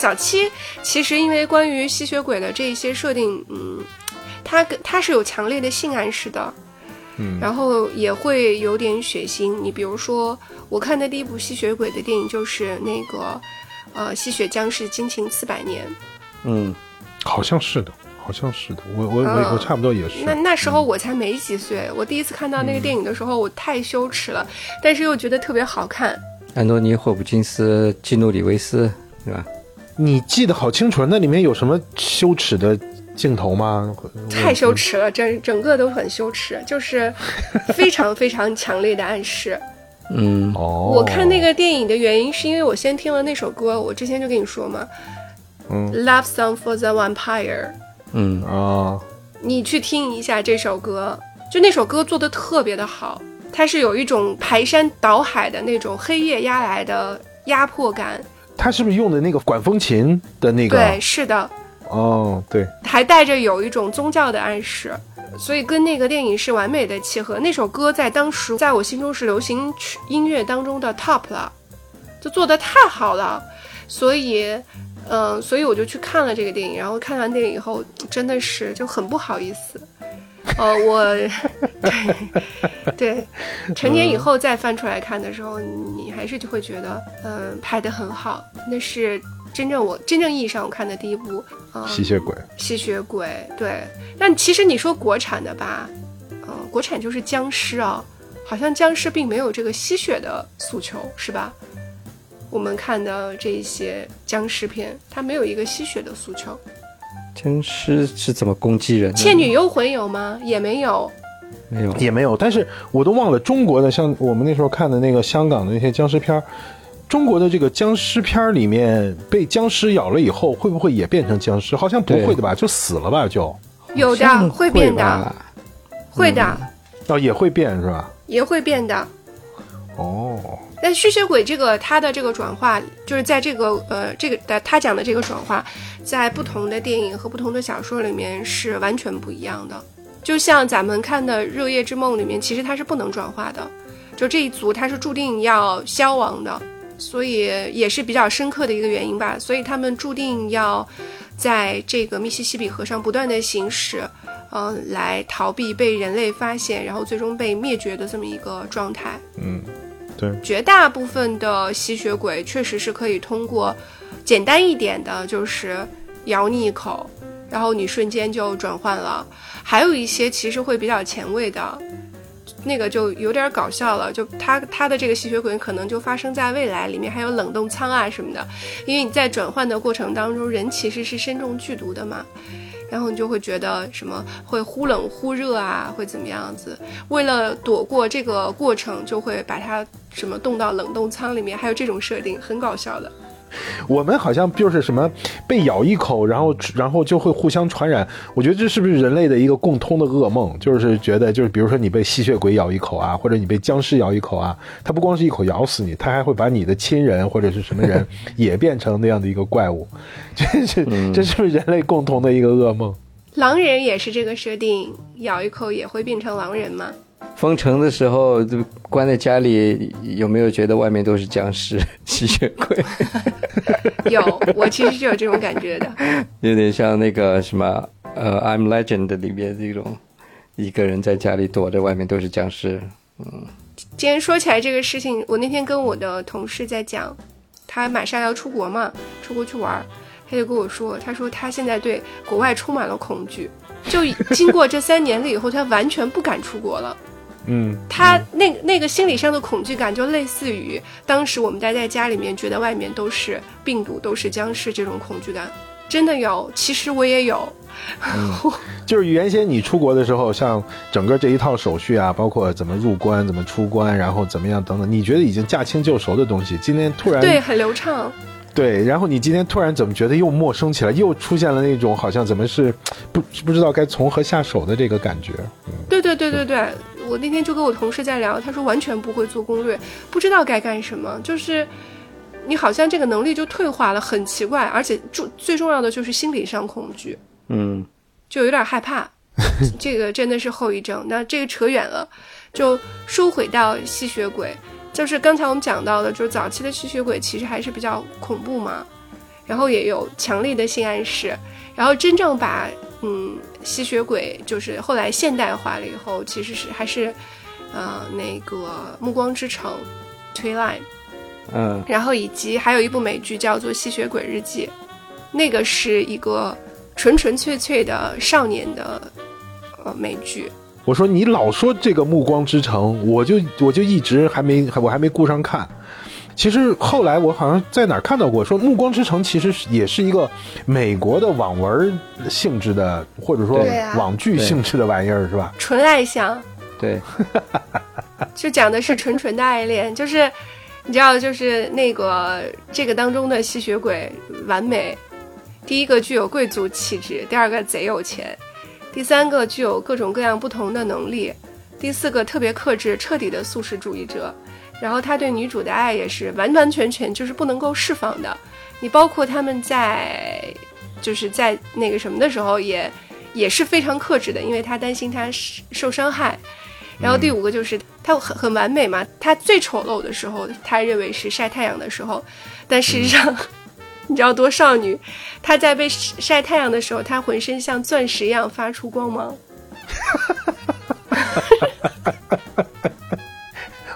早期其实因为关于吸血鬼的这一些设定，嗯，它跟它是有强烈的性暗示的，嗯，然后也会有点血腥。你比如说，我看的第一部吸血鬼的电影就是那个。呃，吸血僵尸惊情四百年，嗯，好像是的，好像是的，我我我我差不多也是。那那时候我才没几岁，我第一次看到那个电影的时候，我太羞耻了，但是又觉得特别好看。安东尼·霍普金斯、基努·里维斯，对吧？你记得好清楚，那里面有什么羞耻的镜头吗？太羞耻了，整整个都很羞耻，就是 非常非常强烈的暗示。嗯，哦，我看那个电影的原因是因为我先听了那首歌，我之前就跟你说嘛，嗯，Love Song for the Vampire，嗯啊，你去听一下这首歌，就那首歌做的特别的好，它是有一种排山倒海的那种黑夜压来的压迫感。他是不是用的那个管风琴的那个？对，是的，哦，对，还带着有一种宗教的暗示。所以跟那个电影是完美的契合。那首歌在当时在我心中是流行曲音乐当中的 top 了，就做的太好了。所以，嗯，所以我就去看了这个电影。然后看完电影以后，真的是就很不好意思。呃，我对对，成年以后再翻出来看的时候，你还是就会觉得，嗯，拍的很好。那是。真正我真正意义上我看的第一部，呃，吸血鬼，吸血鬼，对。但其实你说国产的吧，嗯，国产就是僵尸啊，好像僵尸并没有这个吸血的诉求，是吧？我们看的这些僵尸片，它没有一个吸血的诉求。僵尸是怎么攻击人？倩女幽魂有吗？也没有，没有，也没有。但是我都忘了中国的，像我们那时候看的那个香港的那些僵尸片儿。中国的这个僵尸片里面，被僵尸咬了以后，会不会也变成僵尸？好像不会的吧，就死了吧？就有的会变的，会的哦，也会变是吧？也会变的。哦，但吸血鬼这个它的这个转化，就是在这个呃这个的他讲的这个转化，在不同的电影和不同的小说里面是完全不一样的。就像咱们看的《热夜之梦》里面，其实它是不能转化的，就这一族它是注定要消亡的。所以也是比较深刻的一个原因吧，所以他们注定要在这个密西西比河上不断的行驶，嗯，来逃避被人类发现，然后最终被灭绝的这么一个状态。嗯，对。绝大部分的吸血鬼确实是可以通过简单一点的，就是咬你一口，然后你瞬间就转换了。还有一些其实会比较前卫的。那个就有点搞笑了，就他他的这个吸血鬼可能就发生在未来，里面还有冷冻舱啊什么的，因为你在转换的过程当中，人其实是身中剧毒的嘛，然后你就会觉得什么会忽冷忽热啊，会怎么样子？为了躲过这个过程，就会把它什么冻到冷冻舱里面，还有这种设定，很搞笑的。我们好像就是什么被咬一口，然后然后就会互相传染。我觉得这是不是人类的一个共通的噩梦？就是觉得，就是比如说你被吸血鬼咬一口啊，或者你被僵尸咬一口啊，它不光是一口咬死你，它还会把你的亲人或者是什么人 也变成那样的一个怪物。这是这是不是人类共同的一个噩梦？狼人也是这个设定，咬一口也会变成狼人吗？封城的时候，就关在家里，有没有觉得外面都是僵尸、吸血鬼？有，我其实是有这种感觉的。有点像那个什么，呃，《I'm Legend》里面这种，一个人在家里躲着，外面都是僵尸。嗯，今天说起来这个事情，我那天跟我的同事在讲，他马上要出国嘛，出国去玩，他就跟我说，他说他现在对国外充满了恐惧，就经过这三年了以后，他完全不敢出国了。嗯，他那那个心理上的恐惧感，就类似于当时我们待在家里面，觉得外面都是病毒，都是僵尸这种恐惧感，真的有。其实我也有，就是原先你出国的时候，像整个这一套手续啊，包括怎么入关、怎么出关，然后怎么样等等，你觉得已经驾轻就熟的东西，今天突然对，很流畅。对，然后你今天突然怎么觉得又陌生起来，又出现了那种好像怎么是不不知道该从何下手的这个感觉。对对对对对，我那天就跟我同事在聊，他说完全不会做攻略，不知道该干什么，就是你好像这个能力就退化了，很奇怪，而且重最重要的就是心理上恐惧，嗯，就有点害怕。这个真的是后遗症。那这个扯远了，就收回到吸血鬼。就是刚才我们讲到的，就是早期的吸血鬼其实还是比较恐怖嘛，然后也有强烈的性暗示，然后真正把嗯吸血鬼就是后来现代化了以后，其实是还是呃那个《暮光之城》，Twilight，嗯，然后以及还有一部美剧叫做《吸血鬼日记》，那个是一个纯纯粹粹的少年的呃美剧。我说你老说这个《暮光之城》，我就我就一直还没我还没顾上看。其实后来我好像在哪儿看到过，说《暮光之城》其实也是一个美国的网文性质的，或者说网剧性质的玩意儿，是吧？纯爱向，对，就讲的是纯纯的爱恋，就是你知道，就是那个这个当中的吸血鬼完美，第一个具有贵族气质，第二个贼有钱，第三个具有各种各样不同的能力，第四个特别克制，彻底的素食主义者。然后他对女主的爱也是完完全全就是不能够释放的。你包括他们在就是在那个什么的时候也也是非常克制的，因为他担心他受伤害。然后第五个就是他很很完美嘛，他最丑陋的时候，他认为是晒太阳的时候，但事实上，你知道多少女，她在被晒太阳的时候，她浑身像钻石一样发出光芒。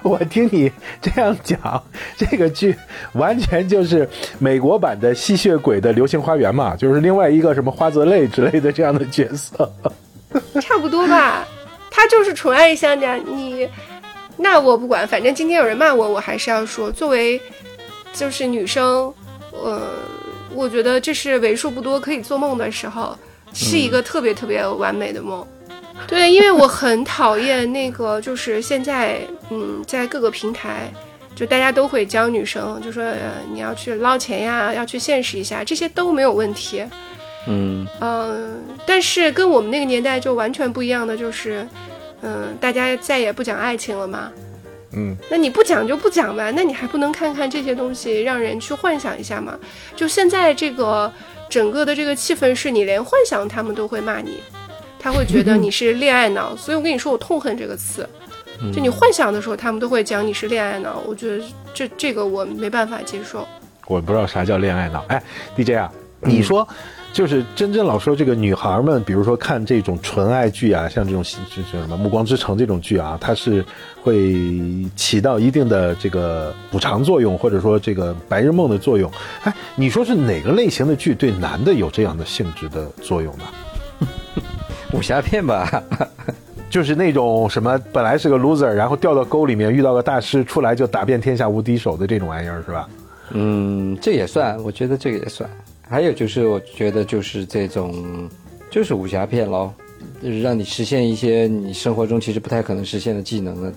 我听你这样讲，这个剧完全就是美国版的吸血鬼的《流星花园》嘛，就是另外一个什么花泽类之类的这样的角色。差不多吧，他就是纯爱向的你。那我不管，反正今天有人骂我，我还是要说，作为就是女生，呃，我觉得这是为数不多可以做梦的时候，是一个特别特别完美的梦。对，因为我很讨厌那个，就是现在，嗯，在各个平台，就大家都会教女生，就说、呃、你要去捞钱呀，要去现实一下，这些都没有问题。嗯嗯，但是跟我们那个年代就完全不一样的就是，嗯，大家再也不讲爱情了嘛。嗯，那你不讲就不讲吧，那你还不能看看这些东西，让人去幻想一下吗？就现在这个整个的这个气氛是，你连幻想他们都会骂你，他会觉得你是恋爱脑。所以我跟你说，我痛恨这个词。就你幻想的时候，他们都会讲你是恋爱脑，我觉得这这个我没办法接受。我不知道啥叫恋爱脑。哎，DJ 啊，你说，就是真正老说这个女孩们，比如说看这种纯爱剧啊，像这种就是什么《暮光之城》这种剧啊，它是会起到一定的这个补偿作用，或者说这个白日梦的作用。哎，你说是哪个类型的剧对男的有这样的性质的作用呢？武侠片吧，就是那种什么本来是个 loser，然后掉到沟里面遇到个大师，出来就打遍天下无敌手的这种玩意儿，是吧？嗯，这也算，我觉得这个也算。还有就是，我觉得就是这种，就是武侠片喽，就是让你实现一些你生活中其实不太可能实现的技能的，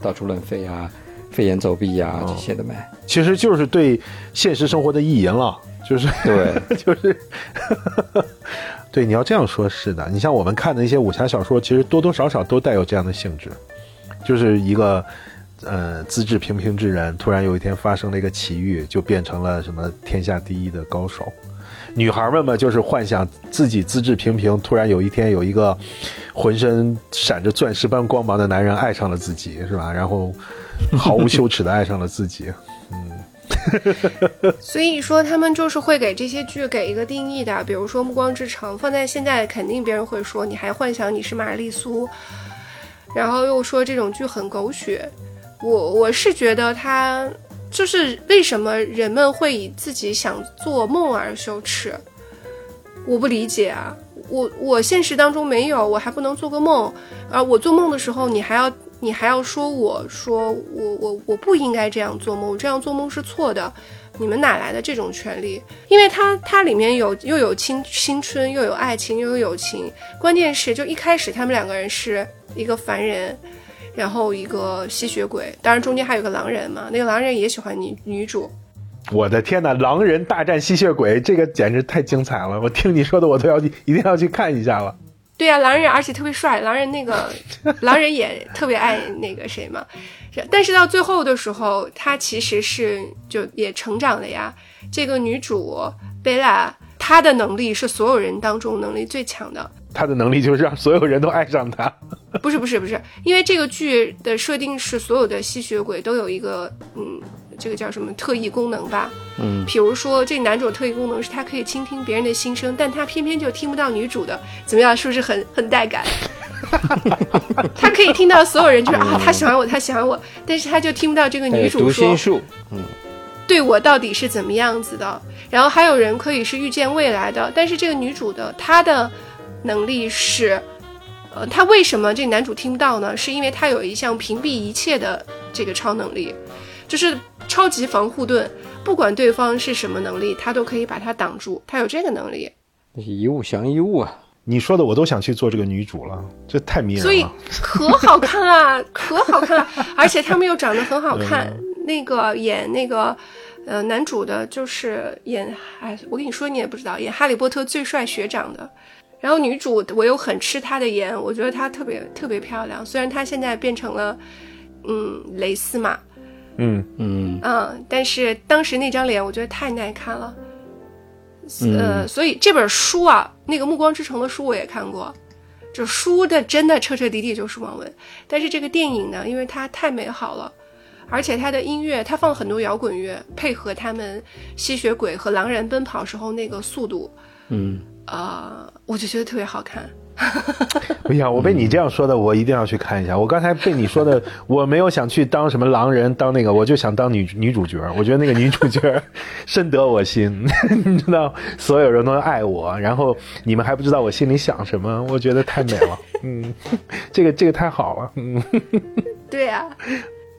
到处乱飞啊，飞檐走壁呀、这些的呗。其实就是对现实生活的意淫了，就是对，就是，对，你要这样说，是的。你像我们看的一些武侠小说，其实多多少少都带有这样的性质，就是一个呃资质平平之人，突然有一天发生了一个奇遇，就变成了什么天下第一的高手。女孩们嘛，就是幻想自己资质平平，突然有一天有一个浑身闪着钻石般光芒的男人爱上了自己，是吧？然后毫无羞耻的爱上了自己。所以说，他们就是会给这些剧给一个定义的，比如说《暮光之城》，放在现在，肯定别人会说你还幻想你是玛丽苏，然后又说这种剧很狗血。我我是觉得他就是为什么人们会以自己想做梦而羞耻，我不理解啊。我我现实当中没有，我还不能做个梦，而我做梦的时候，你还要你还要说我说我我我不应该这样做梦，我这样做梦是错的，你们哪来的这种权利？因为它它里面有又有青青春，又有爱情，又有友情，关键是就一开始他们两个人是一个凡人，然后一个吸血鬼，当然中间还有个狼人嘛，那个狼人也喜欢女女主。我的天呐，狼人大战吸血鬼，这个简直太精彩了！我听你说的，我都要去一定要去看一下了。对呀、狼人而且特别帅，狼人那个 狼人也特别爱那个谁嘛。但是到最后的时候，他其实是就也成长了呀。这个女主贝拉，她的能力是所有人当中能力最强的。他的能力就是让所有人都爱上他。不是不是不是，因为这个剧的设定是所有的吸血鬼都有一个嗯，这个叫什么特异功能吧？嗯，比如说这男主特异功能是他可以倾听别人的心声，但他偏偏就听不到女主的，怎么样？是不是很 很带感？他可以听到所有人就是啊，他喜欢我，他喜欢我，但是他就听不到这个女，主说读心术，嗯对我到底是怎么样子的。然后还有人可以是预见未来的，但是这个女主的她的能力是，呃，他为什么这男主听不到呢？是因为他有一项屏蔽一切的这个超能力，就是超级防护盾，不管对方是什么能力，他都可以把它挡住，他有这个能力。那是一物降一物啊。你说的我都想去做这个女主了，这太迷人了。所以可好看了，可好看了，而且他们又长得很好看。嗯那个演那个呃男主的，就是演哎，我跟你说你也不知道，演《哈利波特》最帅学长的。然后女主我又很吃她的颜，我觉得她特别特别漂亮。虽然她现在变成了嗯蕾丝嘛，嗯，嗯，嗯，但是当时那张脸我觉得太耐看了。嗯。呃，所以这本书啊，那个《暮光之城》的书我也看过，就书的真的彻彻底底就是网文，但是这个电影呢，因为它太美好了，而且它的音乐，它放很多摇滚乐，配合他们吸血鬼和狼人奔跑时候那个速度，嗯，呃，我就觉得特别好看。哎呀，我被你这样说的，我一定要去看一下。我刚才被你说的，我没有想去当什么狼人，当那个，我就想当女女主角。我觉得那个女主角 深得我心，你知道，所有人都爱我，然后你们还不知道我心里想什么，我觉得太美了。嗯，这个这个太好了。嗯，对啊，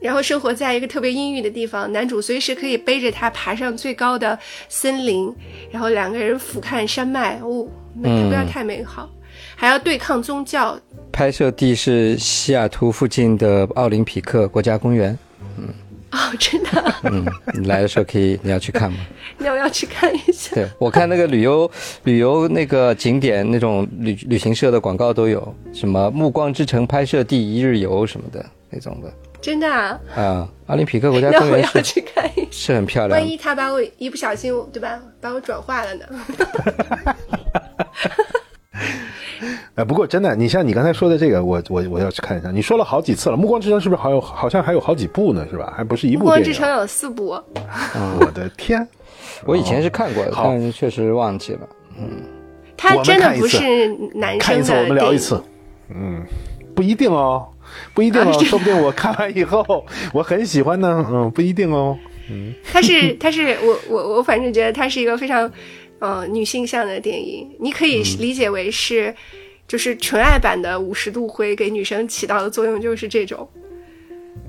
然后生活在一个特别阴郁的地方，男主随时可以背着她爬上最高的森林，然后两个人俯瞰山脉，哦，美，不要太美好，还要对抗宗教，拍摄地是西雅图附近的奥林匹克国家公园。嗯哦，真的，嗯，你来的时候可以，你要去看吗？那我要去看一下。对我看那个旅游旅游那个景点那种旅旅行社的广告都有，什么《暮光之城》拍摄地一日游什么的那种的真的啊，啊。奥林匹克国家 那我公园是要去看一下。是很漂亮万，一他把我一不小心，对吧，把我转化了呢？哎，不过真的，你像你刚才说的这个，我我我要去看一下。你说了好几次了，《暮光之城》是不是还有好像还有好几部呢？是吧？还不是一部暮。光之城有四部，我的天！我以前是看过的，但是确实忘记了。嗯，他真的不是男看一次，生的我们聊一次。嗯，不一定哦，不一定哦，说不定我看完以后我很喜欢呢。嗯，不一定哦。嗯。它是它是我我我反正觉得它是一个非常呃女性向的电影，你可以理解为是、就是纯爱版的五十度灰给女生起到的作用就是这种，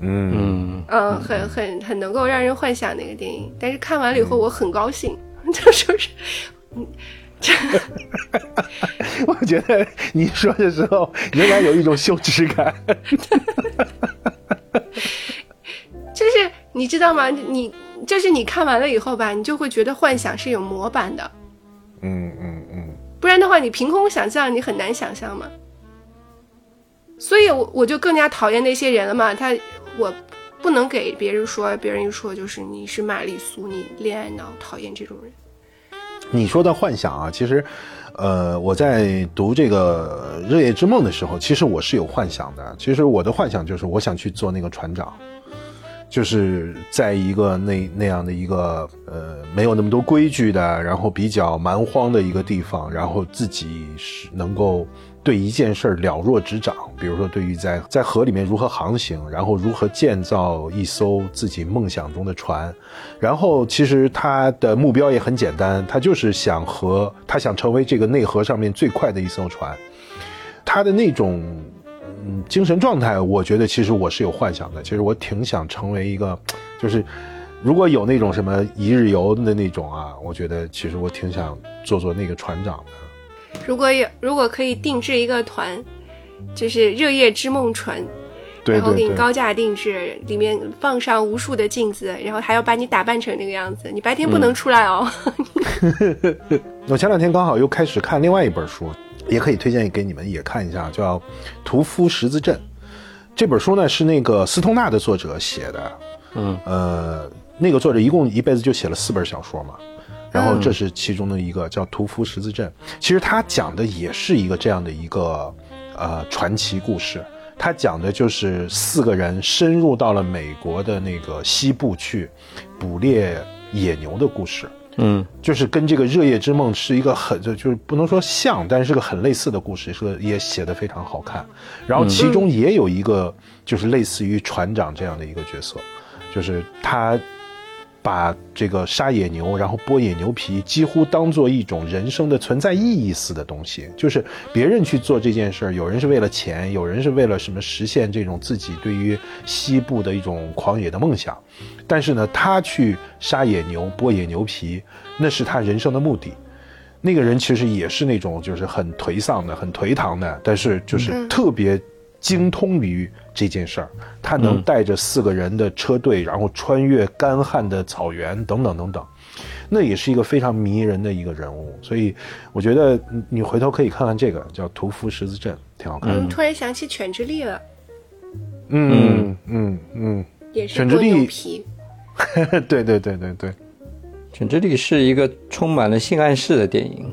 嗯，嗯，嗯、很很很能够让人幻想的一个电影，但是看完了以后我很高兴，就说是 我觉得你说的时候仍然有一种羞耻感。就是你知道吗？你就是你看完了以后吧，你就会觉得幻想是有模板的，嗯嗯嗯，不然的话，你凭空想象，你很难想象嘛。所以我，我就更加讨厌那些人了嘛。他，我不能给别人说，别人一说就是你是玛丽苏，你恋爱脑，讨厌这种人。你说的幻想啊，其实，呃，我在读这个《热夜之梦》的时候，其实我是有幻想的。其实我的幻想就是我想去做那个船长，就是在一个那那样的一个呃没有那么多规矩的，然后比较蛮荒的一个地方，然后自己是能够对一件事儿了若指掌。比如说，对于在在河里面如何航行，然后如何建造一艘自己梦想中的船，然后其实他的目标也很简单，他就是想和他想成为这个内河上面最快的一艘船。他的那种嗯精神状态，我觉得其实我是有幻想的。其实我挺想成为一个，就是如果有那种什么一日游的那种啊，我觉得其实我挺想做做那个船长的。如果有如果可以定制一个团，就是热夜之梦船，然后给你高价定制，里面放上无数的镜子，然后还要把你打扮成那个样子，你白天不能出来哦。我前两天刚好又开始看另外一本书，也可以推荐给你们也看一下，叫《屠夫十字阵》。这本书呢是那个斯通纳的作者写的，嗯，呃，那个作者一共一辈子就写了四本小说嘛，然后这是其中的一个叫《屠夫十字镇》。其实他讲的也是一个这样的一个呃传奇故事，他讲的就是四个人深入到了美国的那个西部去捕猎野牛的故事。嗯就是跟这个《热夜之梦》是一个很就就是不能说像，但是是个很类似的故事，是也写的非常好看。然后其中也有一个就是类似于船长这样的一个角色，就是他把这个杀野牛，然后剥野牛皮，几乎当做一种人生的存在意义似的东西。就是别人去做这件事儿，有人是为了钱，有人是为了什么实现这种自己对于西部的一种狂野的梦想。但是呢，他去杀野牛、剥野牛皮，那是他人生的目的。那个人其实也是那种就是很颓丧的、很颓唐的，但是就是特别精通于这件事儿。他能带着四个人的车队，然后穿越干旱的草原，等等等等。那也是一个非常迷人的一个人物，所以我觉得你你回头可以看看这个叫《屠夫十字镇》，挺好看的。嗯，突然想起犬之力了，嗯嗯嗯也是犬之力对对对对对。《犬之力》是一个充满了性暗示的电影，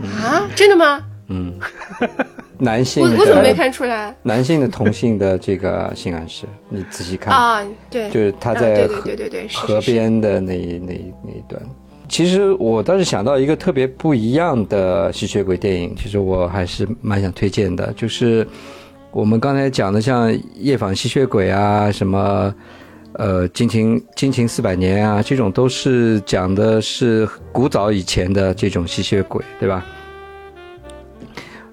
啊，真的吗？男性我我怎么没看出来男性的同性的这个性暗示，你仔细看，啊？对，就是他在河对对对对，是河是是边的那那那一段。其实我倒是想到一个特别不一样的吸血鬼电影，其实我还是蛮想推荐的，就是我们刚才讲的像《夜访吸血鬼》啊，什么呃《惊情惊情四百年》啊，这种都是讲的是古早以前的这种吸血鬼，对吧？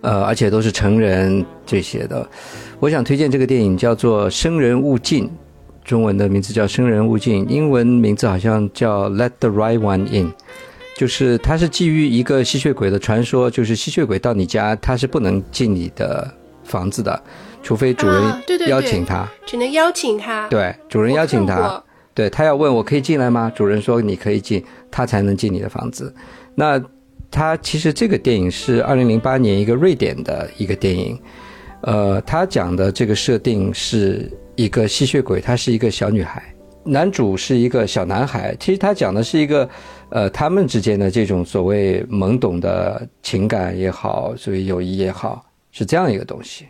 呃，而且都是成人这些的。我想推荐这个电影叫做《生人勿近》，中文的名字叫《生人勿近》，英文名字好像叫《Let the Right One In》，就是它是基于一个吸血鬼的传说，就是吸血鬼到你家，他是不能进你的房子的，除非主人啊对对对邀请他。只能邀请他。对，主人邀请他对他要问我可以进来吗？主人说你可以进，他才能进你的房子。那他其实这个电影是二零零八年一个瑞典的一个电影，呃，他讲的这个设定是一个吸血鬼，她是一个小女孩，男主是一个小男孩。其实他讲的是一个，呃，他们之间的这种所谓懵懂的情感也好，所谓友谊也好，是这样一个东西，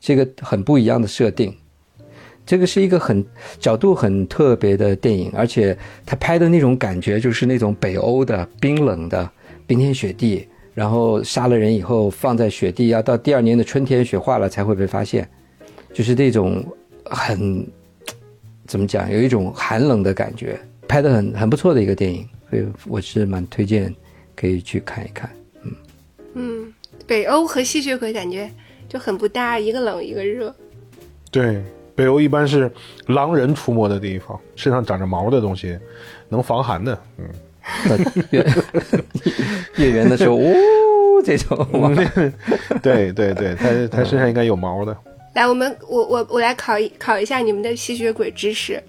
是一个很不一样的设定。这个是一个很角度很特别的电影，而且他拍的那种感觉就是那种北欧的冰冷的冰天雪地，然后杀了人以后放在雪地，要到第二年的春天雪化了才会被发现，就是那种很怎么讲，有一种寒冷的感觉，拍的很很不错的一个电影，所以我是蛮推荐可以去看一看。嗯嗯，北欧和吸血鬼感觉就很不搭，一个冷一个热。对，北欧一般是狼人出没的地方，身上长着毛的东西，能防寒的。嗯，那月月圆的时候，呜、这种对对对，它它身上应该有毛的。来，我们我我我来考一考一下你们的吸血鬼知识。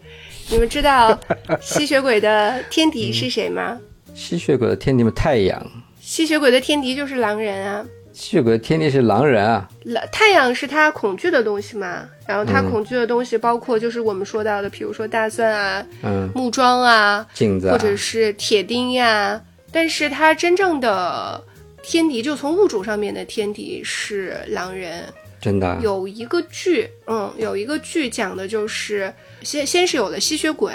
你们知道吸血鬼的天敌是谁吗？吸血鬼的天敌吗，太阳。吸血鬼的天敌就是狼人啊。吸血鬼的天敌是狼人啊，狼太阳是他恐惧的东西嘛，然后他恐惧的东西包括就是我们说到的，比如说大蒜啊、嗯，木桩啊，镜子、啊，或者是铁钉呀。但是他真正的天敌，就从物种上面的天敌是狼人。真的啊？有一个剧，嗯，有一个剧讲的就是先先是有了吸血鬼，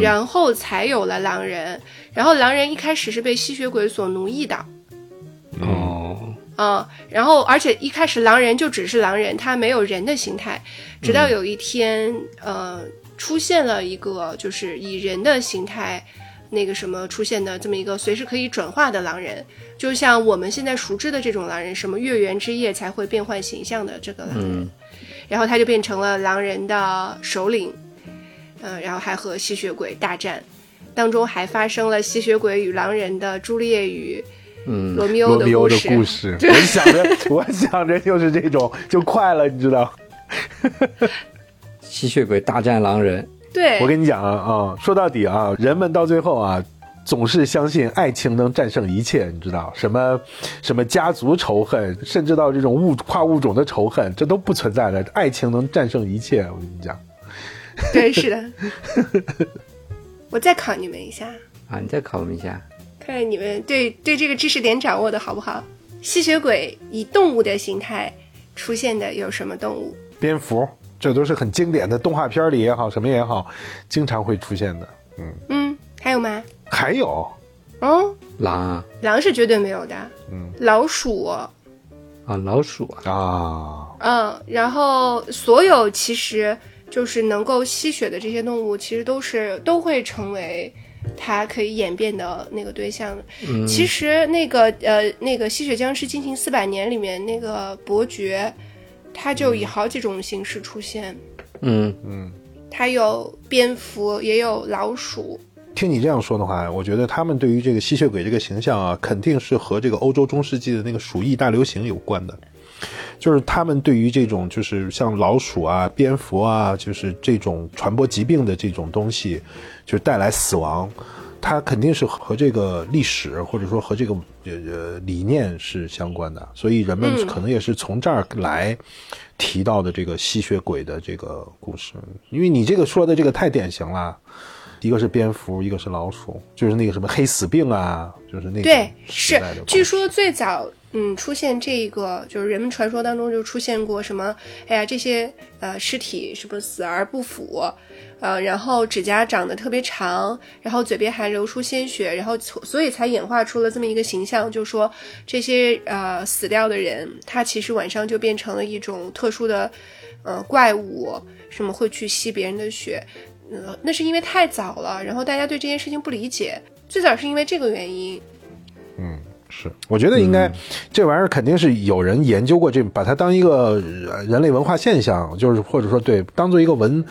然后才有了狼人，然后狼人一开始是被吸血鬼所奴役的，哦，嗯，然后而且一开始狼人就只是狼人，他没有人的形态，直到有一天，呃，出现了一个就是以人的形态那个什么出现的这么一个随时可以转化的狼人，就像我们现在熟知的这种狼人，什么月圆之夜才会变换形象的这个狼人，然后他就变成了狼人的首领，嗯、然后还和吸血鬼大战，当中还发生了吸血鬼与狼人的朱丽叶与嗯罗密欧的罗密欧的故事。故事，我想着，我想着就是这种就快了，你知道。吸血鬼大战狼人，对，我跟你讲啊啊，说到底啊，人们到最后啊，总是相信爱情能战胜一切，你知道什么什么家族仇恨，甚至到这种物跨物种的仇恨，这都不存在的，爱情能战胜一切。我跟你讲，对，是的。我再考你们一下，啊，你再考我们一下，看看你们对对这个知识点掌握的好不好？吸血鬼以动物的形态出现的有什么动物？蝙蝠，这都是很经典的动画片里也好，什么也好，经常会出现的。嗯，嗯，还有吗？还有哦，狼啊狼是绝对没有的。嗯，老鼠，啊老鼠啊，啊，嗯，然后所有其实就是能够吸血的这些动物，其实都是都会成为它可以演变的那个对象。嗯其实那个呃那个《吸血僵尸进行四百年》里面那个伯爵，他就以好几种形式出现，嗯嗯，他有蝙蝠，也有老鼠。听你这样说的话，我觉得他们对于这个吸血鬼这个形象啊，肯定是和这个欧洲中世纪的那个鼠疫大流行有关的。就是他们对于这种就是像老鼠啊、蝙蝠啊，就是这种传播疾病的这种东西，就是带来死亡，它肯定是和这个历史或者说和这个呃呃理念是相关的，所以人们嗯可能也是从这儿来提到的这个吸血鬼的这个故事。因为你这个说的这个太典型了。一个是蝙蝠，一个是老鼠，就是那个什么黑死病啊，就是那个对是。据说最早嗯出现这个，就是人们传说当中就出现过什么，哎呀这些呃尸体什么死而不腐，呃然后指甲长得特别长，然后嘴边还流出鲜血，然后从所以才演化出了这么一个形象，就说这些呃死掉的人，他其实晚上就变成了一种特殊的呃怪物，什么会去吸别人的血。呃，那是因为太早了，然后大家对这件事情不理解，最早是因为这个原因。是，我觉得应该、这玩意儿肯定是有人研究过这，把它当一个呃人类文化现象，就是或者说对当做一个文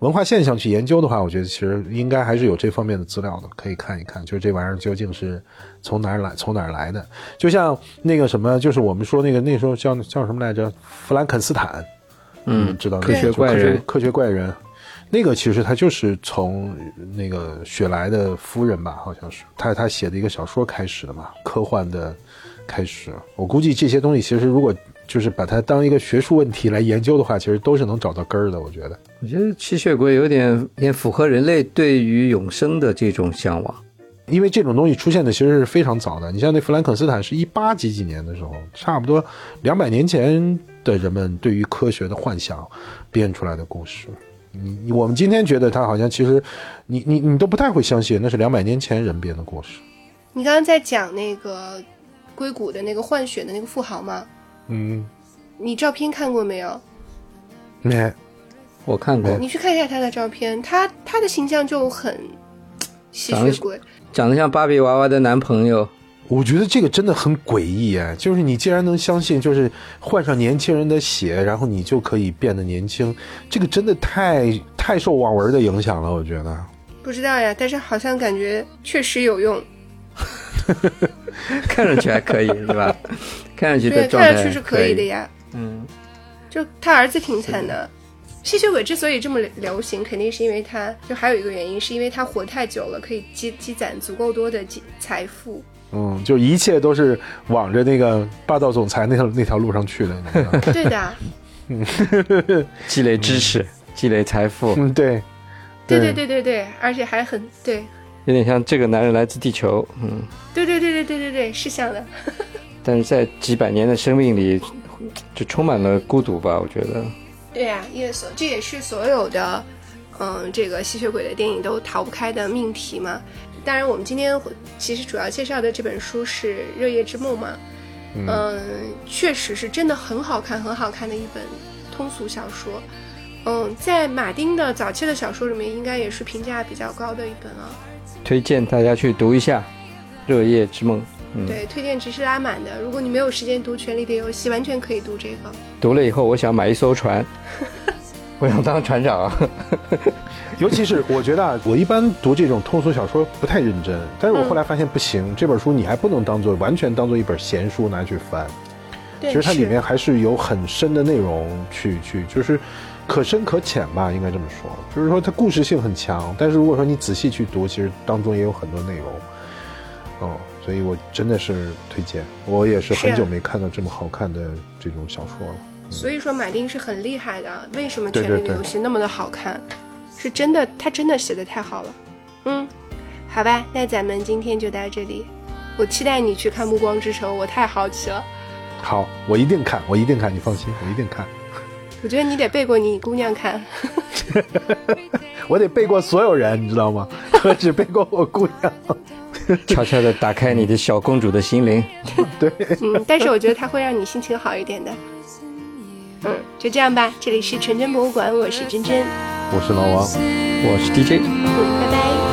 文化现象去研究的话，我觉得其实应该还是有这方面的资料的，可以看一看，就是这玩意儿究竟是从哪儿来，从哪儿来的。就像那个什么，就是我们说那个那时候叫叫什么来着，弗兰肯斯坦，嗯。知道科学怪人。科学怪人。那个其实他就是从那个雪莱的夫人吧，好像是他他写的一个小说开始的嘛，科幻的开始。我估计这些东西其实如果就是把它当一个学术问题来研究的话，其实都是能找到根儿的。我觉得，我觉得吸血鬼有点也符合人类对于永生的这种向往。因为这种东西出现的其实是非常早的。你像那弗兰肯斯坦是一八几几年的时候，差不多两百年前的人们对于科学的幻想编出来的故事。你你我们今天觉得它好像其实，你你你都不太会相信那是两百年前人编的故事。你刚刚在讲那个硅谷的那个换血的那个富豪吗？嗯，你照片看过没有？没我看过，你去看一下他的照片，他他的形象就很吸血鬼。长得像芭比娃娃的男朋友，我觉得这个真的很诡异哎，就是你既然能相信，就是换上年轻人的血，然后你就可以变得年轻，这个真的太太受网文的影响了，我觉得。不知道呀，但是好像感觉确实有用。看上去还可以，是吧？看上去对，的状态看上去是可以的呀。嗯，就他儿子挺惨的。吸血鬼之所以这么流行，肯定是因为他，就还有一个原因，是因为他活太久了，可以积积攒足够多的积财富。嗯，就一切都是往着那个霸道总裁那条那条路上去的。对的，嗯 积累知识，积累财富，嗯，对，对对对对对，而且还很对，有点像这个男人来自地球，嗯，对对对对对对对，是像的。但是在几百年的生命里，就充满了孤独吧，我觉得。对呀、因为所这也是所有的，嗯，这个吸血鬼的电影都逃不开的命题嘛。当然，我们今天会其实主要介绍的这本书是《热夜之梦》嘛，嗯，确实是真的很好看，很好看的一本通俗小说。嗯，在马丁的早期的小说里面，应该也是评价比较高的一本啊。推荐大家去读一下《热夜之梦》。嗯，对，推荐值是拉满的。如果你没有时间读《权力的游戏》，完全可以读这个。读了以后，我想买一艘船，我想当船长。尤其是我觉得啊，我一般读这种通俗小说不太认真，但是我后来发现不行，这本书你还不能当做完全当做一本闲书拿去翻。其实它里面还是有很深的内容去去，就是可深可浅吧，应该这么说。就是说它故事性很强，但是如果说你仔细去读，其实当中也有很多内容。哦，所以我真的是推荐。我也是很久没看到这么好看的这种小说了。所以说马丁是很厉害的。为什么《权力的游戏》那么的好看？是真的，他真的写的太好了。嗯，好吧，那咱们今天就到这里。我期待你去看《暮光之城》，我太好奇了。好，我一定看，我一定看，你放心，我一定看。我觉得你得背过你姑娘看。我得背过所有人，你知道吗？何止背过我姑娘？悄悄的打开你的小公主的心灵。对，嗯，但是我觉得它会让你心情好一点的。嗯，就这样吧。这里是纯真博物馆，我是真真。我是老王我是 dj 拜拜